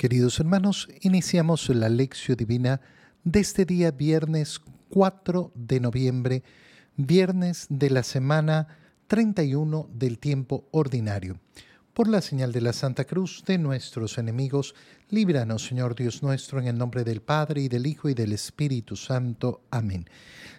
Queridos hermanos, iniciamos la lección divina de este día viernes 4 de noviembre, viernes de la semana 31 del tiempo ordinario. Por la señal de la Santa Cruz de nuestros enemigos, líbranos, Señor Dios nuestro, en el nombre del Padre y del Hijo y del Espíritu Santo. Amén.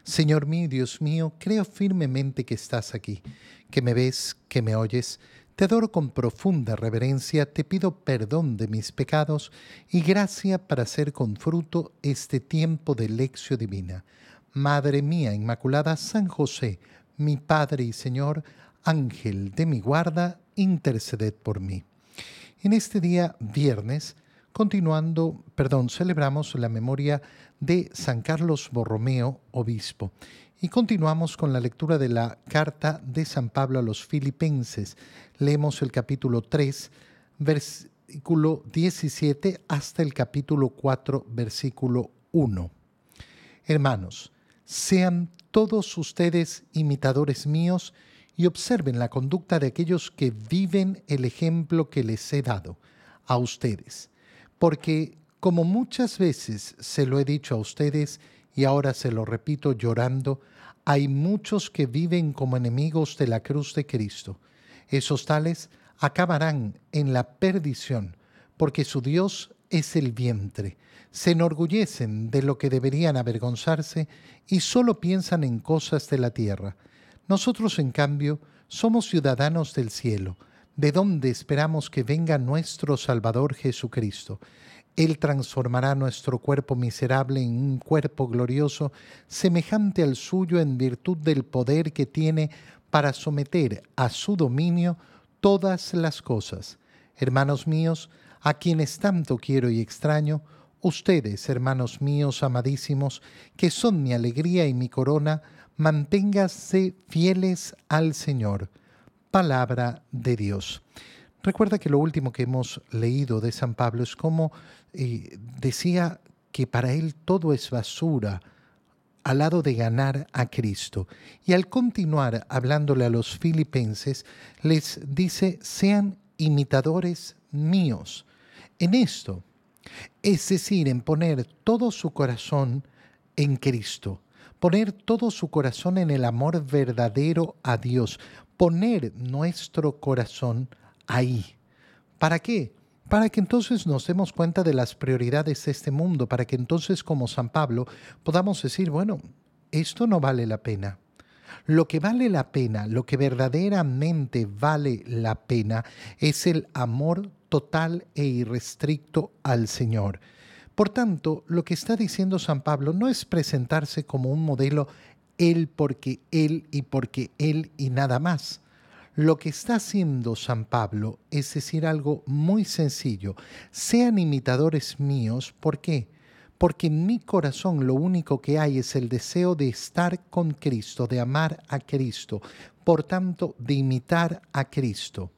Señor mío, Dios mío, creo firmemente que estás aquí, que me ves, que me oyes te adoro con profunda reverencia, te pido perdón de mis pecados y gracia para hacer con fruto este tiempo de lección divina. Madre mía Inmaculada, San José, mi Padre y Señor, Ángel de mi guarda, interceded por mí. En este día, viernes, continuando, perdón, celebramos la memoria de San Carlos Borromeo, obispo. Y continuamos con la lectura de la carta de San Pablo a los filipenses. Leemos el capítulo 3, versículo 17 hasta el capítulo 4, versículo 1. Hermanos, sean todos ustedes imitadores míos y observen la conducta de aquellos que viven el ejemplo que les he dado a ustedes. Porque, como muchas veces se lo he dicho a ustedes, y ahora se lo repito llorando, hay muchos que viven como enemigos de la cruz de Cristo. Esos tales acabarán en la perdición, porque su Dios es el vientre. Se enorgullecen de lo que deberían avergonzarse y solo piensan en cosas de la tierra. Nosotros, en cambio, somos ciudadanos del cielo, de donde esperamos que venga nuestro Salvador Jesucristo él transformará nuestro cuerpo miserable en un cuerpo glorioso, semejante al suyo en virtud del poder que tiene para someter a su dominio todas las cosas. Hermanos míos, a quienes tanto quiero y extraño, ustedes, hermanos míos amadísimos, que son mi alegría y mi corona, manténganse fieles al Señor. Palabra de Dios. Recuerda que lo último que hemos leído de San Pablo es cómo decía que para él todo es basura al lado de ganar a Cristo. Y al continuar hablándole a los filipenses, les dice, sean imitadores míos en esto, es decir, en poner todo su corazón en Cristo, poner todo su corazón en el amor verdadero a Dios, poner nuestro corazón ahí. ¿Para qué? Para que entonces nos demos cuenta de las prioridades de este mundo, para que entonces como San Pablo podamos decir, bueno, esto no vale la pena. Lo que vale la pena, lo que verdaderamente vale la pena, es el amor total e irrestricto al Señor. Por tanto, lo que está diciendo San Pablo no es presentarse como un modelo Él porque Él y porque Él y nada más. Lo que está haciendo San Pablo es decir algo muy sencillo. Sean imitadores míos, ¿por qué? Porque en mi corazón lo único que hay es el deseo de estar con Cristo, de amar a Cristo, por tanto, de imitar a Cristo.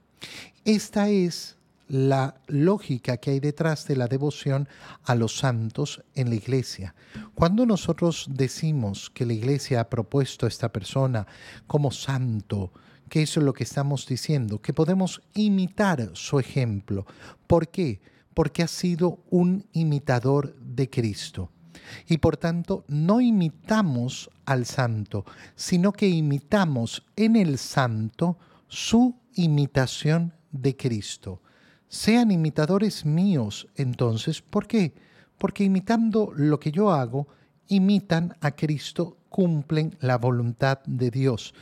Esta es la lógica que hay detrás de la devoción a los santos en la iglesia. Cuando nosotros decimos que la iglesia ha propuesto a esta persona como santo, que eso es lo que estamos diciendo, que podemos imitar su ejemplo. ¿Por qué? Porque ha sido un imitador de Cristo. Y por tanto, no imitamos al santo, sino que imitamos en el santo su imitación de Cristo. Sean imitadores míos, entonces, ¿por qué? Porque imitando lo que yo hago, imitan a Cristo, cumplen la voluntad de Dios.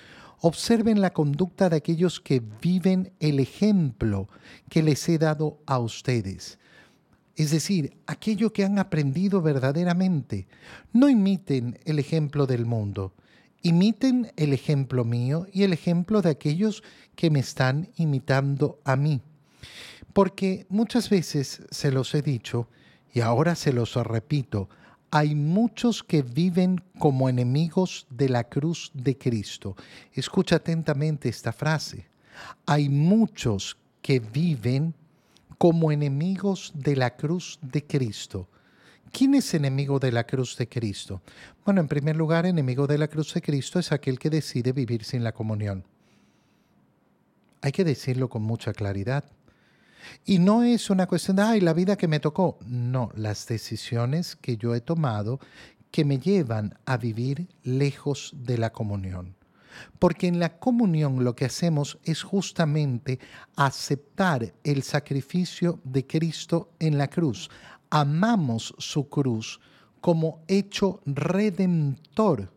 Observen la conducta de aquellos que viven el ejemplo que les he dado a ustedes. Es decir, aquello que han aprendido verdaderamente. No imiten el ejemplo del mundo. Imiten el ejemplo mío y el ejemplo de aquellos que me están imitando a mí. Porque muchas veces se los he dicho, y ahora se los repito, hay muchos que viven como enemigos de la cruz de Cristo. Escucha atentamente esta frase. Hay muchos que viven como enemigos de la cruz de Cristo. ¿Quién es enemigo de la cruz de Cristo? Bueno, en primer lugar, enemigo de la cruz de Cristo es aquel que decide vivir sin la comunión. Hay que decirlo con mucha claridad. Y no es una cuestión de, ay, la vida que me tocó. No, las decisiones que yo he tomado que me llevan a vivir lejos de la comunión. Porque en la comunión lo que hacemos es justamente aceptar el sacrificio de Cristo en la cruz. Amamos su cruz como hecho redentor.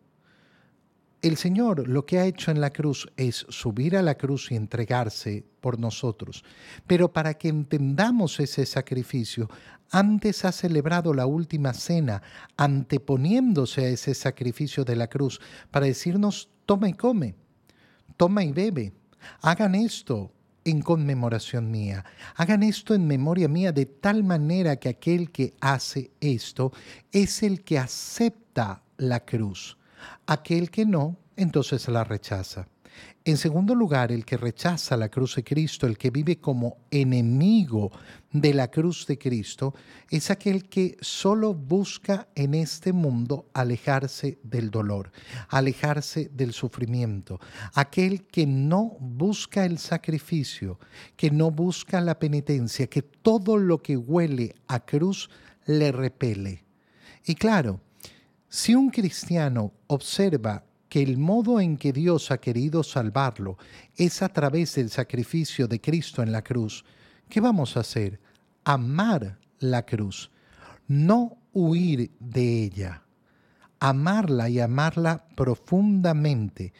El Señor lo que ha hecho en la cruz es subir a la cruz y entregarse por nosotros. Pero para que entendamos ese sacrificio, antes ha celebrado la última cena, anteponiéndose a ese sacrificio de la cruz, para decirnos, toma y come, toma y bebe, hagan esto en conmemoración mía, hagan esto en memoria mía, de tal manera que aquel que hace esto es el que acepta la cruz. Aquel que no, entonces la rechaza. En segundo lugar, el que rechaza la cruz de Cristo, el que vive como enemigo de la cruz de Cristo, es aquel que solo busca en este mundo alejarse del dolor, alejarse del sufrimiento, aquel que no busca el sacrificio, que no busca la penitencia, que todo lo que huele a cruz le repele. Y claro, si un cristiano observa que el modo en que Dios ha querido salvarlo es a través del sacrificio de Cristo en la cruz, ¿qué vamos a hacer? Amar la cruz, no huir de ella, amarla y amarla profundamente.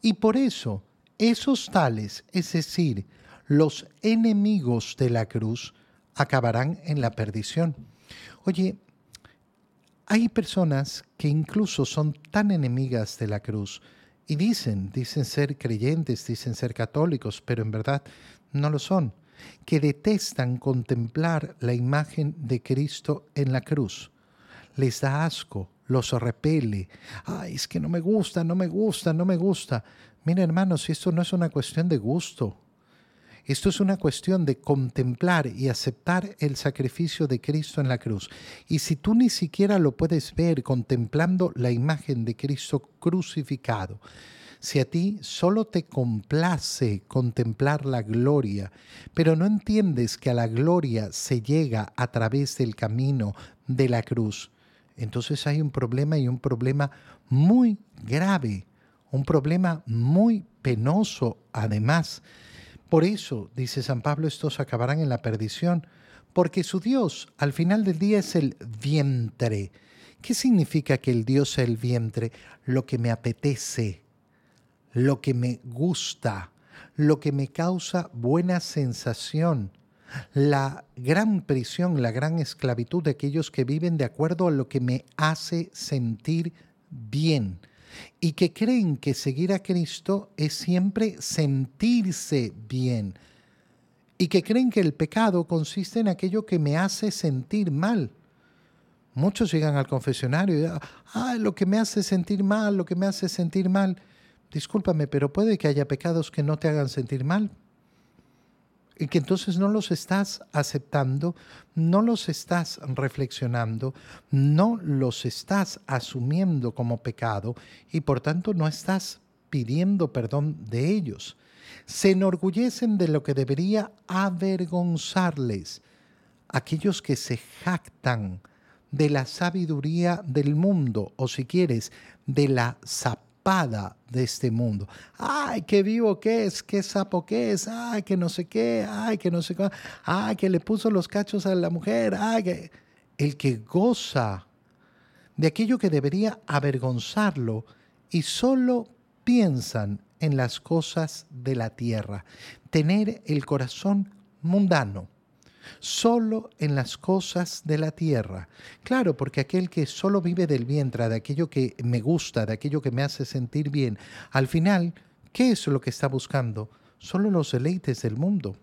Y por eso, esos tales, es decir, los enemigos de la cruz, acabarán en la perdición. Oye, hay personas que incluso son tan enemigas de la cruz y dicen, dicen ser creyentes, dicen ser católicos, pero en verdad no lo son, que detestan contemplar la imagen de Cristo en la cruz. Les da asco, los repele. Ay, es que no me gusta, no me gusta, no me gusta. Mira, hermanos, esto no es una cuestión de gusto. Esto es una cuestión de contemplar y aceptar el sacrificio de Cristo en la cruz. Y si tú ni siquiera lo puedes ver contemplando la imagen de Cristo crucificado, si a ti solo te complace contemplar la gloria, pero no entiendes que a la gloria se llega a través del camino de la cruz, entonces hay un problema y un problema muy grave, un problema muy penoso además por eso, dice San Pablo, estos acabarán en la perdición, porque su Dios al final del día es el vientre. ¿Qué significa que el Dios sea el vientre? Lo que me apetece, lo que me gusta, lo que me causa buena sensación. La gran prisión, la gran esclavitud de aquellos que viven de acuerdo a lo que me hace sentir bien y que creen que seguir a Cristo es siempre sentirse bien y que creen que el pecado consiste en aquello que me hace sentir mal. Muchos llegan al confesionario y ah, lo que me hace sentir mal, lo que me hace sentir mal. Discúlpame, pero puede que haya pecados que no te hagan sentir mal y que entonces no los estás aceptando, no los estás reflexionando, no los estás asumiendo como pecado y por tanto no estás pidiendo perdón de ellos. Se enorgullecen de lo que debería avergonzarles. Aquellos que se jactan de la sabiduría del mundo, o si quieres, de la sabiduría de este mundo. Ay, qué vivo que es, qué sapo que es, ay, que no sé qué, ay, que no sé qué, ay, que le puso los cachos a la mujer, ay, que... El que goza de aquello que debería avergonzarlo y solo piensan en las cosas de la tierra, tener el corazón mundano solo en las cosas de la tierra. Claro, porque aquel que solo vive del vientre, de aquello que me gusta, de aquello que me hace sentir bien, al final, ¿qué es lo que está buscando? Solo los deleites del mundo.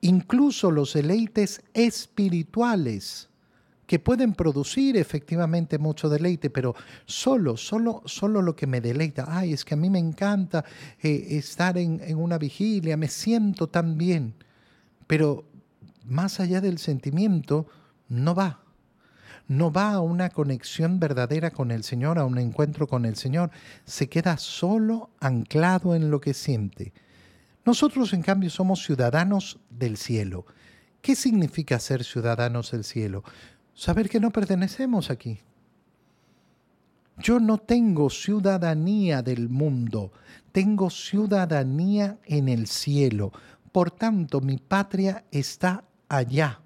Incluso los deleites espirituales que pueden producir efectivamente mucho deleite, pero solo, solo, solo lo que me deleita. Ay, es que a mí me encanta eh, estar en, en una vigilia, me siento tan bien. Pero más allá del sentimiento, no va. No va a una conexión verdadera con el Señor, a un encuentro con el Señor. Se queda solo anclado en lo que siente. Nosotros, en cambio, somos ciudadanos del cielo. ¿Qué significa ser ciudadanos del cielo? Saber que no pertenecemos aquí. Yo no tengo ciudadanía del mundo, tengo ciudadanía en el cielo. Por tanto, mi patria está allá.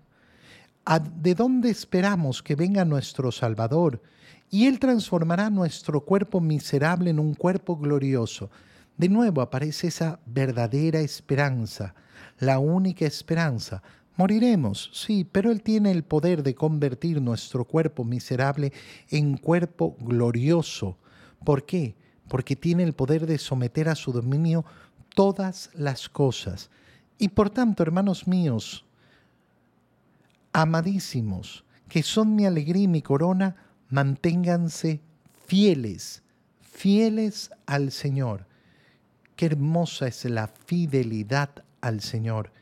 ¿De dónde esperamos que venga nuestro Salvador? Y Él transformará nuestro cuerpo miserable en un cuerpo glorioso. De nuevo aparece esa verdadera esperanza, la única esperanza. Moriremos, sí, pero Él tiene el poder de convertir nuestro cuerpo miserable en cuerpo glorioso. ¿Por qué? Porque tiene el poder de someter a su dominio todas las cosas. Y por tanto, hermanos míos, amadísimos, que son mi alegría y mi corona, manténganse fieles, fieles al Señor. Qué hermosa es la fidelidad al Señor.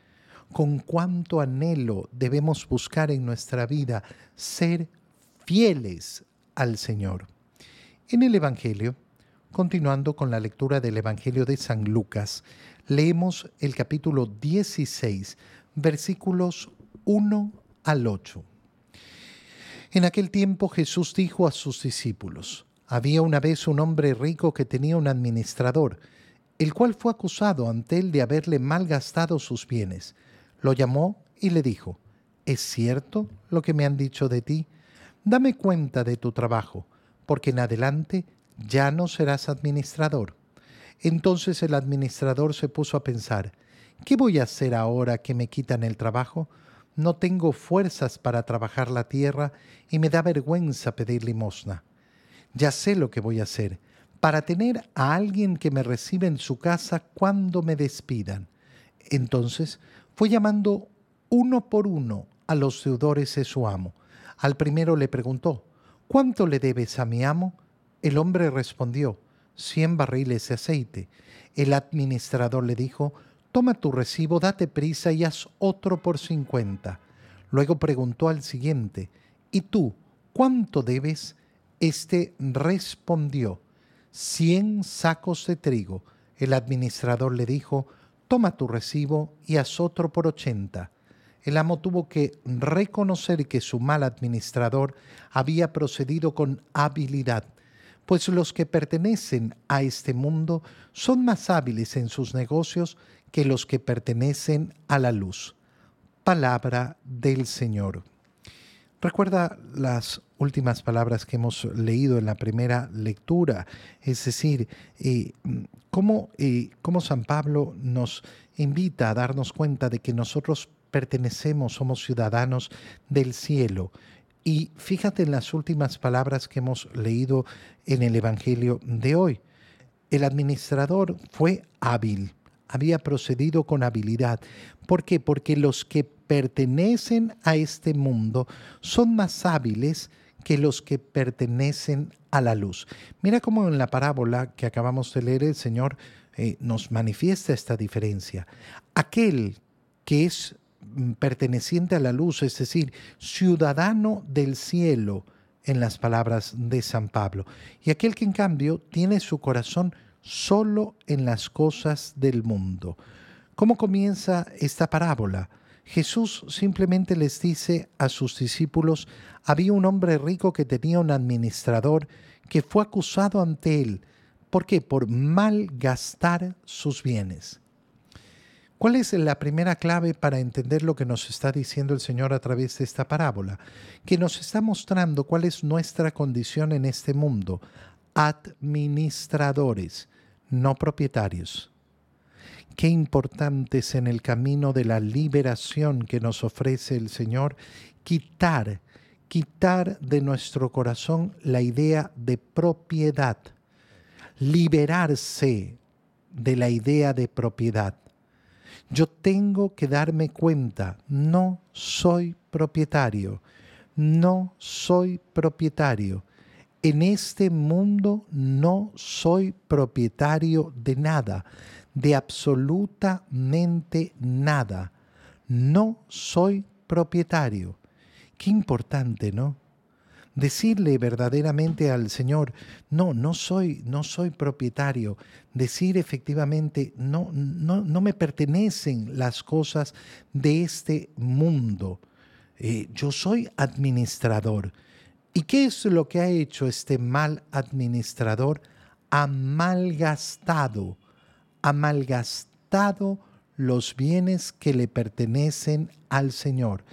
Con cuánto anhelo debemos buscar en nuestra vida ser fieles al Señor. En el Evangelio, continuando con la lectura del Evangelio de San Lucas, leemos el capítulo 16, versículos 1 al 8. En aquel tiempo Jesús dijo a sus discípulos, había una vez un hombre rico que tenía un administrador, el cual fue acusado ante él de haberle malgastado sus bienes. Lo llamó y le dijo, ¿es cierto lo que me han dicho de ti? Dame cuenta de tu trabajo, porque en adelante ya no serás administrador. Entonces el administrador se puso a pensar, ¿qué voy a hacer ahora que me quitan el trabajo? No tengo fuerzas para trabajar la tierra y me da vergüenza pedir limosna. Ya sé lo que voy a hacer para tener a alguien que me reciba en su casa cuando me despidan. Entonces fue llamando uno por uno a los deudores de su amo. Al primero le preguntó, ¿cuánto le debes a mi amo? El hombre respondió, cien barriles de aceite. El administrador le dijo, toma tu recibo, date prisa y haz otro por cincuenta. Luego preguntó al siguiente, ¿y tú cuánto debes? Este respondió, cien sacos de trigo. El administrador le dijo, toma tu recibo y haz otro por ochenta. El amo tuvo que reconocer que su mal administrador había procedido con habilidad, pues los que pertenecen a este mundo son más hábiles en sus negocios que los que pertenecen a la luz. Palabra del Señor. Recuerda las últimas palabras que hemos leído en la primera lectura, es decir, eh, cómo, eh, cómo San Pablo nos invita a darnos cuenta de que nosotros pertenecemos, somos ciudadanos del cielo. Y fíjate en las últimas palabras que hemos leído en el Evangelio de hoy. El administrador fue hábil, había procedido con habilidad. ¿Por qué? Porque los que pertenecen a este mundo son más hábiles que los que pertenecen a la luz. Mira cómo en la parábola que acabamos de leer el Señor eh, nos manifiesta esta diferencia. Aquel que es mm, perteneciente a la luz, es decir, ciudadano del cielo, en las palabras de San Pablo, y aquel que en cambio tiene su corazón solo en las cosas del mundo. ¿Cómo comienza esta parábola? Jesús simplemente les dice a sus discípulos, había un hombre rico que tenía un administrador que fue acusado ante él. ¿Por qué? Por malgastar sus bienes. ¿Cuál es la primera clave para entender lo que nos está diciendo el Señor a través de esta parábola? Que nos está mostrando cuál es nuestra condición en este mundo. Administradores, no propietarios. Qué importante es en el camino de la liberación que nos ofrece el Señor quitar, quitar de nuestro corazón la idea de propiedad, liberarse de la idea de propiedad. Yo tengo que darme cuenta, no soy propietario, no soy propietario. En este mundo no soy propietario de nada de absolutamente nada. No soy propietario. Qué importante, ¿no? decirle verdaderamente al Señor, no, no soy, no soy propietario, decir efectivamente, no, no, no me pertenecen las cosas de este mundo, eh, yo soy administrador. ¿Y qué es lo que ha hecho este mal administrador? Ha malgastado, ha malgastado los bienes que le pertenecen al Señor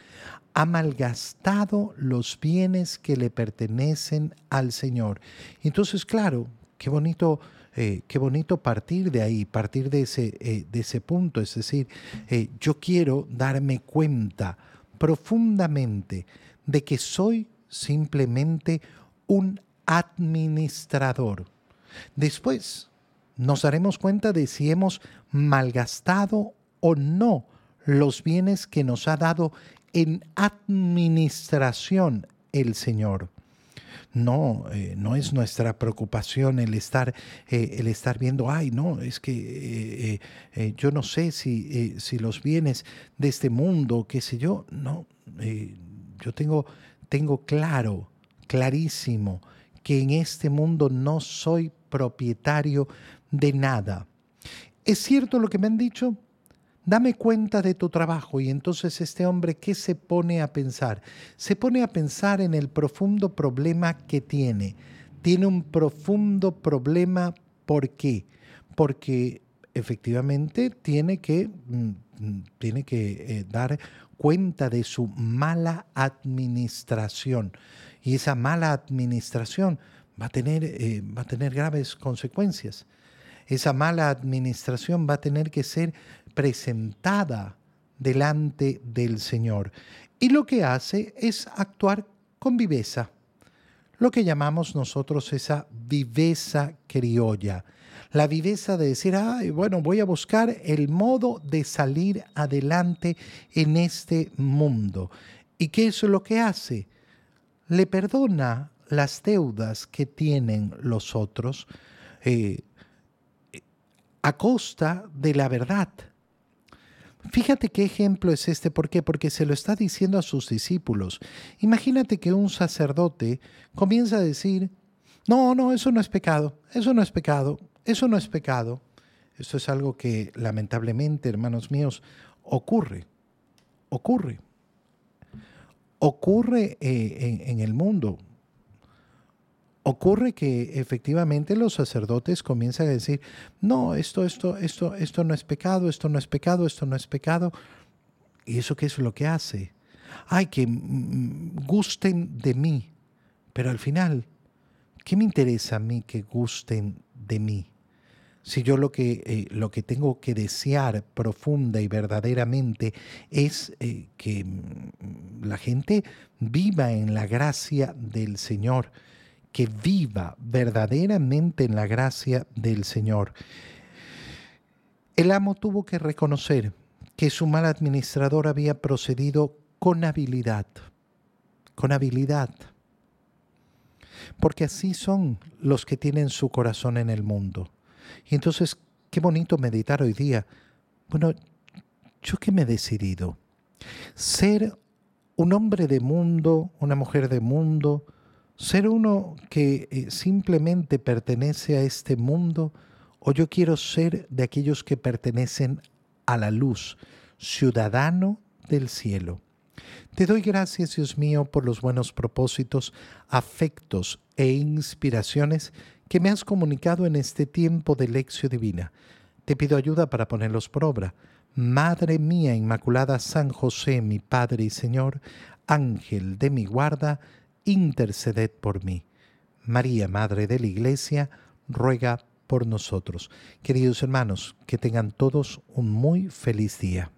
ha malgastado los bienes que le pertenecen al Señor. Entonces, claro, qué bonito, eh, qué bonito partir de ahí, partir de ese, eh, de ese punto. Es decir, eh, yo quiero darme cuenta profundamente de que soy simplemente un administrador. Después nos daremos cuenta de si hemos malgastado o no los bienes que nos ha dado en administración el Señor. No, eh, no es nuestra preocupación el estar, eh, el estar viendo, ay, no, es que eh, yo no sé si, si, los bienes de este mundo, qué sé yo, no, yo tengo, tengo claro, clarísimo, que en este mundo no soy propietario de nada. ¿Es cierto lo que me han dicho? dame cuenta de tu trabajo. Y entonces este hombre, ¿qué se pone a pensar? Se pone a pensar en el profundo problema que tiene. Tiene un profundo problema, ¿por qué? Porque efectivamente tiene que, mm, mm, tiene que eh, dar cuenta de su mala administración. Y esa mala administración va a tener, eh, va a tener graves consecuencias. Esa mala administración va a tener que ser presentada delante del Señor. Y lo que hace es actuar con viveza, lo que llamamos nosotros esa viveza criolla. La viveza de decir, ay, bueno, voy a buscar el modo de salir adelante en este mundo. ¿Y qué es lo que hace? Le perdona las deudas que tienen los otros eh, a costa de la verdad. Fíjate qué ejemplo es este, ¿por qué? Porque se lo está diciendo a sus discípulos. Imagínate que un sacerdote comienza a decir, no, no, eso no es pecado, eso no es pecado, eso no es pecado. Esto es algo que lamentablemente, hermanos míos, ocurre, ocurre. Ocurre eh, en el mundo. Ocurre que efectivamente los sacerdotes comienzan a decir, no, esto, esto, esto, esto no es pecado, esto no es pecado, esto no es pecado. ¿Y eso qué es lo que hace? Ay, que gusten de mí. Pero al final, ¿qué me interesa a mí que gusten de mí? Si yo lo que, eh, lo que tengo que desear profunda y verdaderamente es eh, que la gente viva en la gracia del Señor que viva verdaderamente en la gracia del Señor. El amo tuvo que reconocer que su mal administrador había procedido con habilidad, con habilidad. Porque así son los que tienen su corazón en el mundo. Y entonces, qué bonito meditar hoy día. Bueno, ¿yo qué me he decidido? Ser un hombre de mundo, una mujer de mundo, ser uno que eh, simplemente pertenece a este mundo o yo quiero ser de aquellos que pertenecen a la luz, ciudadano del cielo. Te doy gracias, Dios mío, por los buenos propósitos, afectos e inspiraciones que me has comunicado en este tiempo de lección divina. Te pido ayuda para ponerlos por obra. Madre mía Inmaculada San José, mi Padre y Señor, Ángel de mi guarda, interceded por mí. María, Madre de la Iglesia, ruega por nosotros. Queridos hermanos, que tengan todos un muy feliz día.